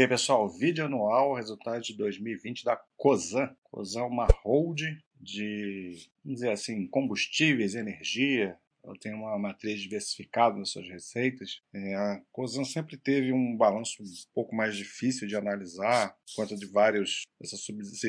E aí, pessoal, vídeo anual, resultado de 2020 da COSAN. COSAN é uma hold de, vamos dizer assim, combustíveis, energia. Ela tem uma matriz diversificada nas suas receitas. É, a COSAN sempre teve um balanço um pouco mais difícil de analisar, por conta de várias essas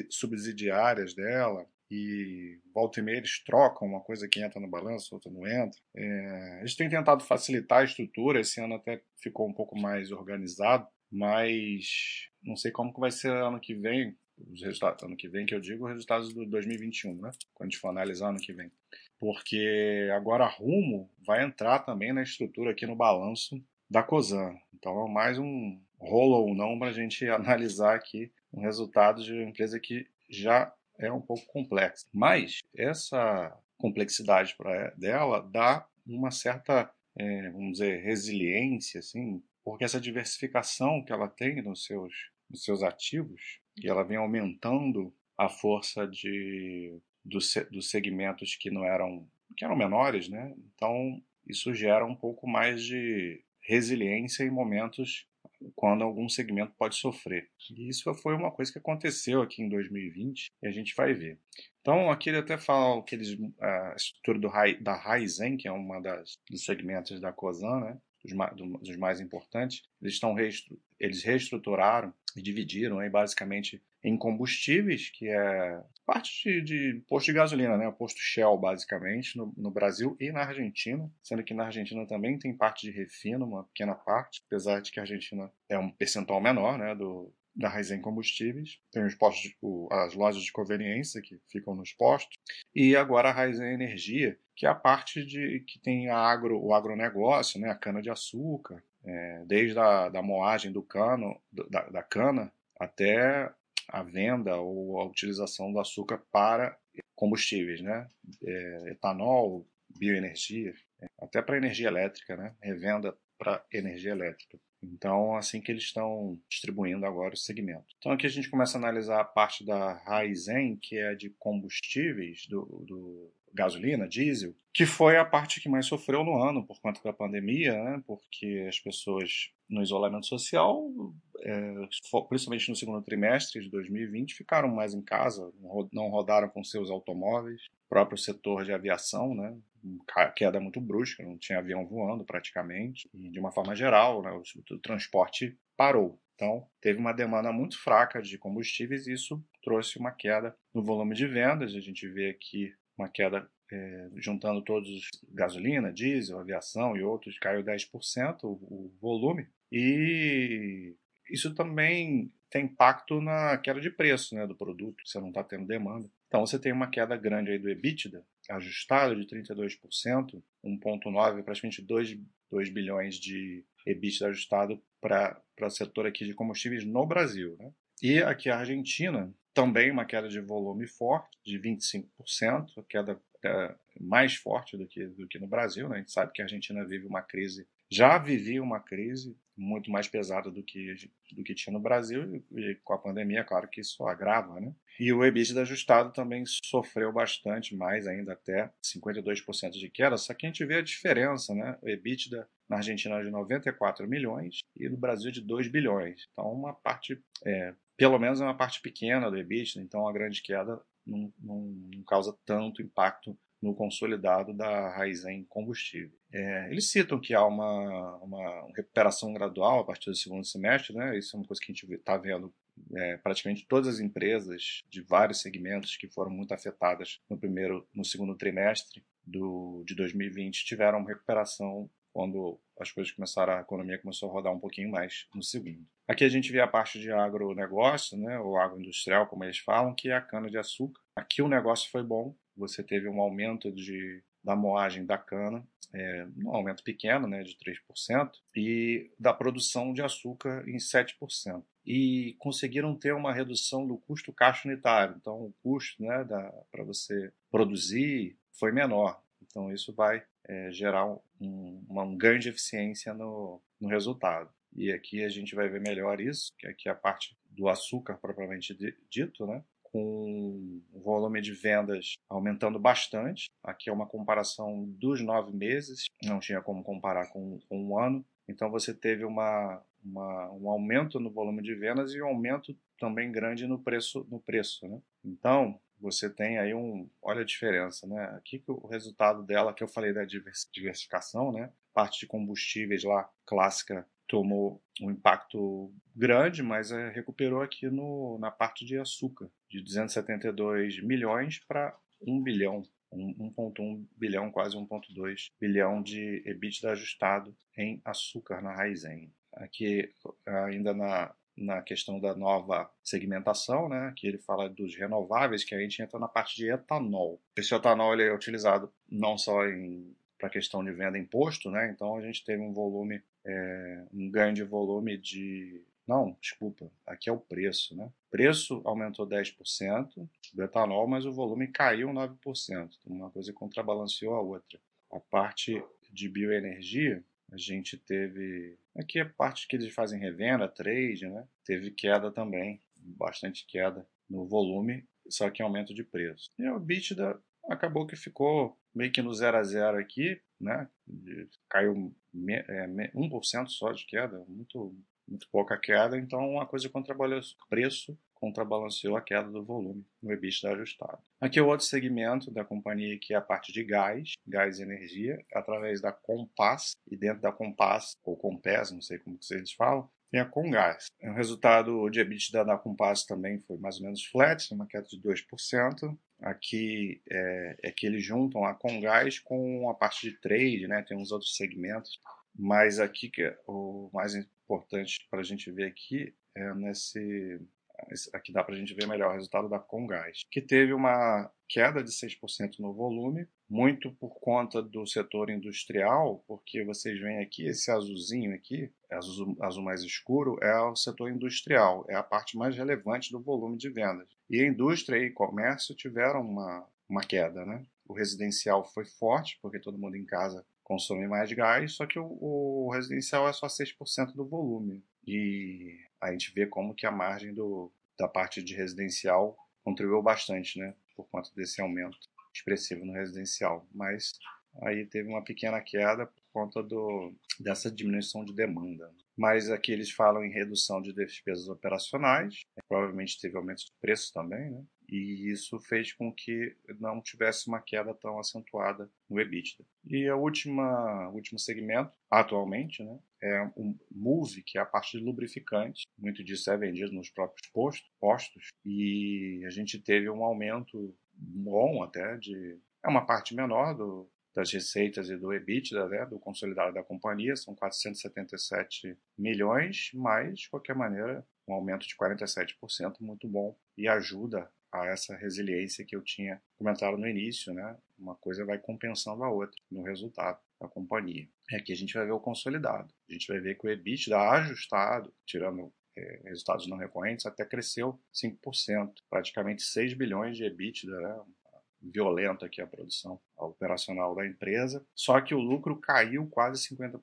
subsidiárias dela e volta e meia eles trocam uma coisa que entra no balanço, outra não entra. É, eles têm tentado facilitar a estrutura, esse ano até ficou um pouco mais organizado, mas não sei como que vai ser ano que vem, os resultados, ano que vem que eu digo, os resultados do 2021, né? Quando a gente for analisar ano que vem. Porque agora Rumo vai entrar também na estrutura aqui no balanço da COSAN. Então é mais um rolo ou não para a gente analisar aqui um resultado de uma empresa que já é um pouco complexa. Mas essa complexidade dela dá uma certa, é, vamos dizer, resiliência, assim, porque essa diversificação que ela tem nos seus, nos seus ativos, e ela vem aumentando a força de, dos, segmentos que não eram, que eram menores, né? Então, isso gera um pouco mais de resiliência em momentos quando algum segmento pode sofrer. E isso foi uma coisa que aconteceu aqui em 2020 e a gente vai ver. Então, aqui ele até fala que eles, a estrutura do, da Raizen, que é uma das dos segmentos da COSAN, né, dos, dos mais importantes, eles estão eles reestruturaram e dividiram aí basicamente em combustíveis, que é parte de, de, posto de gasolina, né? O posto Shell, basicamente, no, no, Brasil e na Argentina, sendo que na Argentina também tem parte de refino, uma pequena parte, apesar de que a Argentina é um percentual menor, né, do, da Raizen Combustíveis, tem os postos, o, as lojas de conveniência que ficam nos postos, e agora a Raizen Energia, que é a parte de que tem a agro, o agronegócio, né, a cana-de-açúcar, é, desde a da moagem do cano, da, da cana, até a venda ou a utilização do açúcar para combustíveis, né? É, etanol, bioenergia, até para energia elétrica, né? Revenda para energia elétrica. Então, assim que eles estão distribuindo agora o segmento. Então, aqui a gente começa a analisar a parte da Raizen, que é de combustíveis, do, do gasolina, diesel, que foi a parte que mais sofreu no ano por conta da pandemia, né? porque as pessoas no isolamento social, é, principalmente no segundo trimestre de 2020, ficaram mais em casa, não rodaram com seus automóveis, o próprio setor de aviação, né? Queda muito brusca, não tinha avião voando praticamente, e de uma forma geral, né? o, o transporte parou. Então, teve uma demanda muito fraca de combustíveis e isso trouxe uma queda no volume de vendas. A gente vê aqui uma queda é, juntando todos gasolina, diesel, aviação e outros, caiu 10% o, o volume. E isso também tem impacto na queda de preço né, do produto, você não está tendo demanda. Então você tem uma queda grande aí do EBITDA, ajustado de 32%, 1,9, praticamente 2, 2 bilhões de EBITDA ajustado para o setor aqui de combustíveis no Brasil. Né? E aqui a Argentina, também uma queda de volume forte, de 25%, a queda é mais forte do que, do que no Brasil. Né? A gente sabe que a Argentina vive uma crise, já vivia uma crise muito mais pesada do que, do que tinha no Brasil, e com a pandemia, é claro que isso agrava. Né? E o EBITDA ajustado também sofreu bastante, mais ainda até 52% de queda, só que a gente vê a diferença, né? O EBITDA na Argentina é de 94 milhões e no Brasil de 2 bilhões. Então, uma parte é, pelo menos é uma parte pequena do EBITDA, então a grande queda não, não, não causa tanto impacto no consolidado da Raizen combustível. É, eles citam que há uma, uma, recuperação gradual a partir do segundo semestre, né? isso é uma coisa que a gente está vendo é, praticamente todas as empresas de vários segmentos que foram muito afetadas no primeiro, no segundo trimestre do, de 2020 tiveram uma recuperação quando as coisas começaram, a economia começou a rodar um pouquinho mais no segundo. Aqui a gente vê a parte de agronegócio, né, ou agroindustrial, como eles falam, que é a cana-de-açúcar. Aqui o negócio foi bom, você teve um aumento de, da moagem da cana, é, um aumento pequeno, né, de 3%, e da produção de açúcar em 7%. E conseguiram ter uma redução do custo caixa unitário. Então, o custo né, para você produzir foi menor. Então, isso vai é, gerar um, um, um, ganho de eficiência no, no resultado. E aqui a gente vai ver melhor isso, que aqui é a parte do açúcar propriamente dito, né? com o volume de vendas aumentando bastante. Aqui é uma comparação dos nove meses, não tinha como comparar com, com um ano. Então você teve uma, uma, um aumento no volume de vendas e um aumento também grande no preço. No preço né? Então, você tem aí um. Olha a diferença, né? Aqui que o resultado dela, que eu falei da diversificação, né? Parte de combustíveis lá, clássica, tomou um impacto grande, mas é, recuperou aqui no, na parte de açúcar, de 272 milhões para 1 bilhão. 1,1 bilhão, quase 1,2 bilhão de EBITDA ajustado em açúcar na Raizen. Aqui, ainda na, na questão da nova segmentação, né, que ele fala dos renováveis, que a gente entra na parte de etanol. Esse etanol ele é utilizado não só para a questão de venda imposto, né, então a gente teve um volume, é, um ganho de volume de... Não, desculpa, aqui é o preço, né? Preço aumentou 10% do etanol, mas o volume caiu 9%. Uma coisa contrabalanceou a outra. A parte de bioenergia, a gente teve. Aqui a parte que eles fazem revenda, trade, né? Teve queda também, bastante queda no volume, só que aumento de preço. E o EBITDA acabou que ficou meio que no zero a zero aqui, né? Caiu é, 1% só de queda, muito, muito pouca queda, então uma coisa contrabalanceou preço contrabalanceou a queda do volume no EBITDA ajustado. Aqui é o outro segmento da companhia que é a parte de gás, gás e energia, através da Compass, e dentro da Compass, ou Compass, não sei como vocês falam, tem a Comgás. O resultado de EBITDA da Compass também foi mais ou menos flat, uma queda de 2%. Aqui é, é que eles juntam a Comgás com a parte de trade, né? tem uns outros segmentos, mas aqui que é o mais importante para a gente ver aqui é nesse aqui dá para a gente ver melhor o resultado da Comgás, que teve uma queda de 6% no volume, muito por conta do setor industrial, porque vocês veem aqui, esse azulzinho aqui, azul, azul mais escuro, é o setor industrial, é a parte mais relevante do volume de vendas. E a indústria e comércio tiveram uma, uma queda, né? O residencial foi forte, porque todo mundo em casa consome mais gás, só que o, o residencial é só 6% do volume. E a gente vê como que a margem do, da parte de residencial contribuiu bastante, né, por conta desse aumento expressivo no residencial. Mas aí teve uma pequena queda conta do, dessa diminuição de demanda. Mas aqui eles falam em redução de despesas operacionais, provavelmente teve aumento de preço também, né? e isso fez com que não tivesse uma queda tão acentuada no EBITDA. E última último segmento, atualmente, né, é o Move, que é a parte de lubrificante. Muito disso é vendido nos próprios postos, postos e a gente teve um aumento bom até de é uma parte menor do, das receitas e do EBITDA, né, do consolidado da companhia, são 477 milhões, mas, de qualquer maneira, um aumento de 47%, muito bom, e ajuda a essa resiliência que eu tinha comentado no início, né? Uma coisa vai compensando a outra no resultado da companhia. E aqui a gente vai ver o consolidado. A gente vai ver que o EBITDA ajustado, tirando é, resultados não recorrentes, até cresceu 5%, praticamente 6 bilhões de EBITDA, né? Violento aqui a produção a operacional da empresa, só que o lucro caiu quase 50%,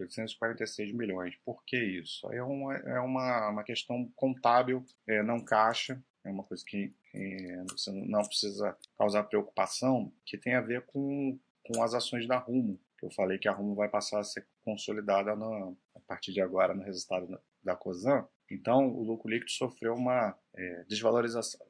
846 milhões. Por que isso? É uma, é uma, uma questão contábil, é, não caixa, é uma coisa que é, você não precisa causar preocupação, que tem a ver com, com as ações da Rumo. Eu falei que a Rumo vai passar a ser consolidada a partir de agora no resultado da COSAN. Então, o lucro líquido sofreu uma é, desvalorização.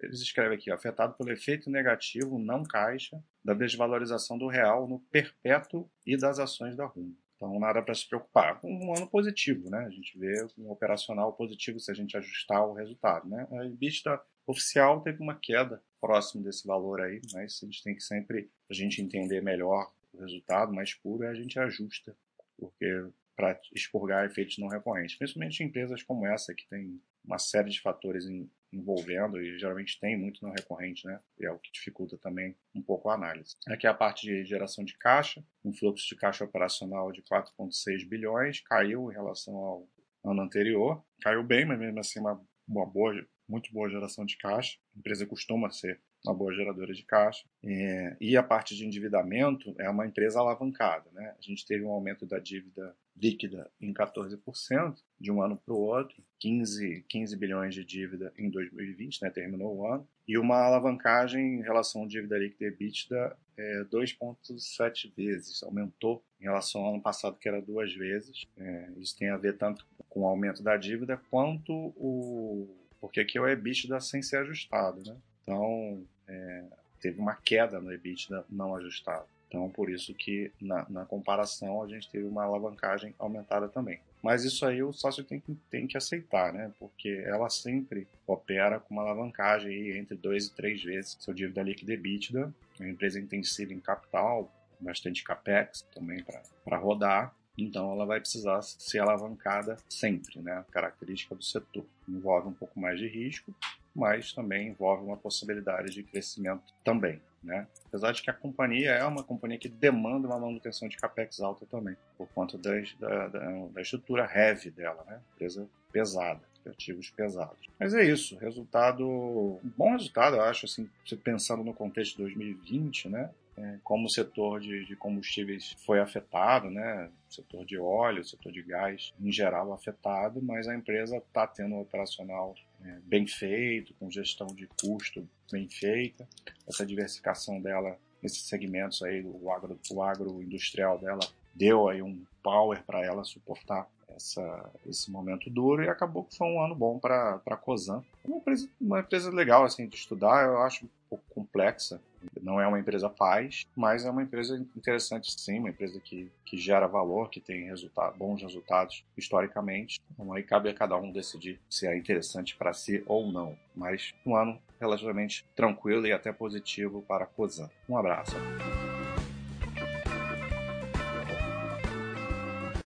Eles escrevem aqui, afetado pelo efeito negativo não caixa da desvalorização do real no perpétuo e das ações da Rumo. Então, nada para se preocupar. Um ano positivo, né? A gente vê um operacional positivo se a gente ajustar o resultado, né? A EBITDA oficial teve uma queda próximo desse valor aí, mas a gente tem que sempre, a gente entender melhor o resultado mais puro, a gente ajusta, porque para expurgar efeitos não recorrentes, principalmente em empresas como essa que tem uma série de fatores envolvendo e geralmente tem muito não recorrente, né? E é o que dificulta também um pouco a análise. Aqui é a parte de geração de caixa, um fluxo de caixa operacional de 4,6 bilhões, caiu em relação ao ano anterior, caiu bem, mas mesmo assim uma, uma boa, muito boa geração de caixa. A empresa costuma ser uma boa geradora de caixa. É, e a parte de endividamento é uma empresa alavancada. Né? A gente teve um aumento da dívida líquida em 14% de um ano para o outro, 15, 15 bilhões de dívida em 2020, né, terminou o ano, e uma alavancagem em relação à dívida líquida EBITDA é 2,7 vezes, aumentou em relação ao ano passado, que era duas vezes. É, isso tem a ver tanto com o aumento da dívida quanto o. Porque aqui é o EBITDA sem ser ajustado, né? Então, é, teve uma queda no EBITDA não ajustado. Então, por isso que na, na, comparação a gente teve uma alavancagem aumentada também. Mas isso aí o sócio tem que, tem que aceitar, né? Porque ela sempre opera com uma alavancagem aí entre dois e três vezes seu dívida líquida EBITDA. É uma empresa intensiva em capital, bastante capex também para rodar. Então ela vai precisar ser alavancada sempre, né? Característica do setor. Envolve um pouco mais de risco, mas também envolve uma possibilidade de crescimento também. Né? Apesar de que a companhia é uma companhia que demanda uma manutenção de capex alta também, por conta da, da, da estrutura heavy dela, né? empresa pesada, ativos pesados. Mas é isso, resultado, um bom resultado, eu acho, assim, pensando no contexto de 2020, né? É, como o setor de, de, combustíveis foi afetado, né? Setor de óleo, setor de gás em geral afetado, mas a empresa está tendo um operacional é, bem feito, com gestão de custo bem feita. Essa diversificação dela nesses segmentos aí, o, agro, o agroindustrial dela deu aí um power para ela suportar essa, esse momento duro e acabou que foi um ano bom para a Cosan. Uma empresa, uma empresa legal assim de estudar, eu acho um pouco complexa. Não é uma empresa paz, mas é uma empresa interessante sim, uma empresa que, que gera valor, que tem resultado, bons resultados historicamente. Então aí cabe a cada um decidir se é interessante para si ou não. Mas um ano relativamente tranquilo e até positivo para a Cosan. Um abraço.